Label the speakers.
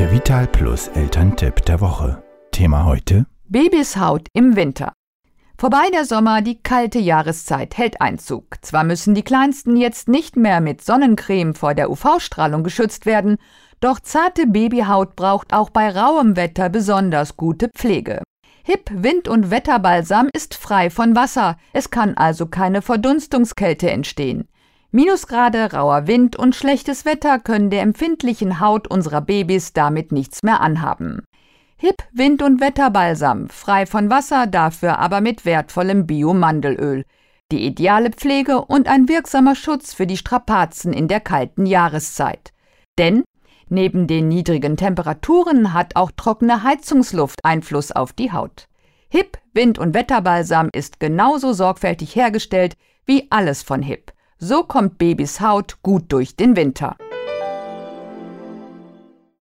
Speaker 1: Der Vital Plus Elterntipp der Woche. Thema heute:
Speaker 2: Babys Haut im Winter. Vorbei der Sommer, die kalte Jahreszeit hält Einzug. Zwar müssen die Kleinsten jetzt nicht mehr mit Sonnencreme vor der UV-Strahlung geschützt werden, doch zarte Babyhaut braucht auch bei rauem Wetter besonders gute Pflege. Hip Wind- und Wetterbalsam ist frei von Wasser, es kann also keine Verdunstungskälte entstehen. Minusgrade, rauer Wind und schlechtes Wetter können der empfindlichen Haut unserer Babys damit nichts mehr anhaben. Hip Wind- und Wetterbalsam, frei von Wasser, dafür aber mit wertvollem Biomandelöl. Die ideale Pflege und ein wirksamer Schutz für die Strapazen in der kalten Jahreszeit. Denn neben den niedrigen Temperaturen hat auch trockene Heizungsluft Einfluss auf die Haut. Hip Wind- und Wetterbalsam ist genauso sorgfältig hergestellt wie alles von Hip. So kommt Babys Haut gut durch den Winter.